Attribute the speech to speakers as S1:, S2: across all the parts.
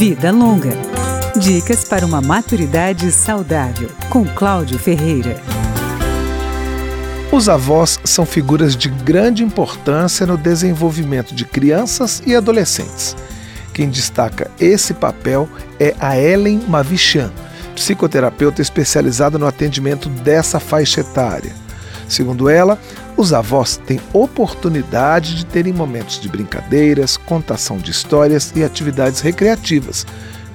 S1: Vida Longa. Dicas para uma maturidade saudável, com Cláudio Ferreira.
S2: Os avós são figuras de grande importância no desenvolvimento de crianças e adolescentes. Quem destaca esse papel é a Ellen Mavichan, psicoterapeuta especializada no atendimento dessa faixa etária. Segundo ela, os avós têm oportunidade de terem momentos de brincadeiras, contação de histórias e atividades recreativas.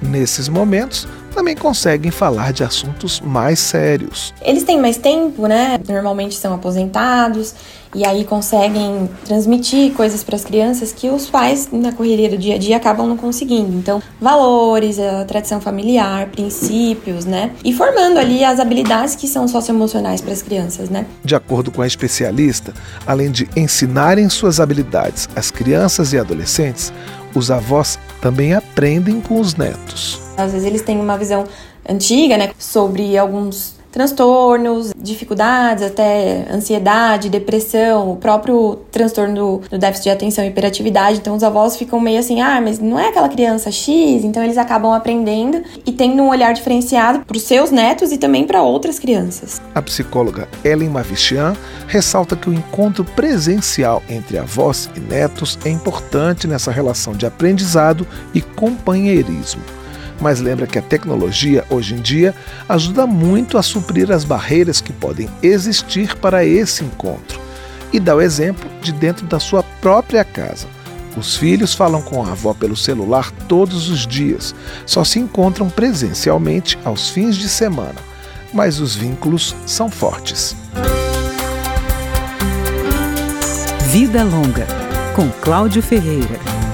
S2: Nesses momentos, também conseguem falar de assuntos mais sérios.
S3: Eles têm mais tempo, né? Normalmente são aposentados e aí conseguem transmitir coisas para as crianças que os pais na correria do dia a dia acabam não conseguindo. Então, valores, a tradição familiar, princípios, né? E formando ali as habilidades que são socioemocionais para as crianças, né?
S2: De acordo com a especialista, além de ensinarem suas habilidades às crianças e adolescentes, os avós também aprendem com os netos.
S3: Às vezes eles têm uma visão antiga, né, sobre alguns transtornos, dificuldades, até ansiedade, depressão, o próprio transtorno do, déficit de atenção e hiperatividade. Então os avós ficam meio assim, ah, mas não é aquela criança X, então eles acabam aprendendo e tendo um olhar diferenciado para os seus netos e também para outras crianças.
S2: A psicóloga Ellen Mavichian ressalta que o encontro presencial entre avós e netos é importante nessa relação de aprendizado e companheirismo mas lembra que a tecnologia, hoje em dia, ajuda muito a suprir as barreiras que podem existir para esse encontro. E dá o exemplo de dentro da sua própria casa. Os filhos falam com a avó pelo celular todos os dias, só se encontram presencialmente aos fins de semana, mas os vínculos são fortes.
S1: Vida Longa, com Cláudio Ferreira.